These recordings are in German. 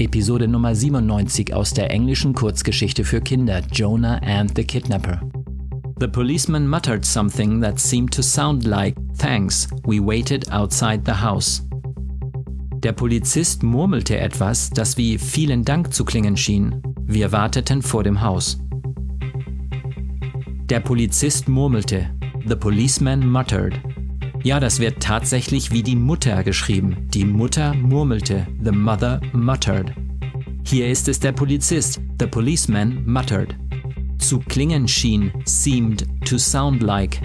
Episode Nummer 97 aus der englischen Kurzgeschichte für Kinder Jonah and the Kidnapper. The policeman muttered something that seemed to sound like Thanks, we waited outside the house. Der Polizist murmelte etwas, das wie vielen Dank zu klingen schien. Wir warteten vor dem Haus. Der Polizist murmelte. The policeman muttered. Ja, das wird tatsächlich wie die Mutter geschrieben. Die Mutter murmelte. The mother muttered. Hier ist es der Polizist. The policeman muttered. Zu klingen schien, seemed to sound like.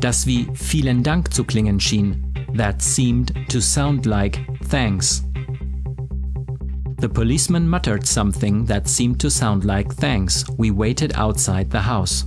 Das wie vielen Dank zu klingen schien. That seemed to sound like thanks. The policeman muttered something that seemed to sound like thanks. We waited outside the house.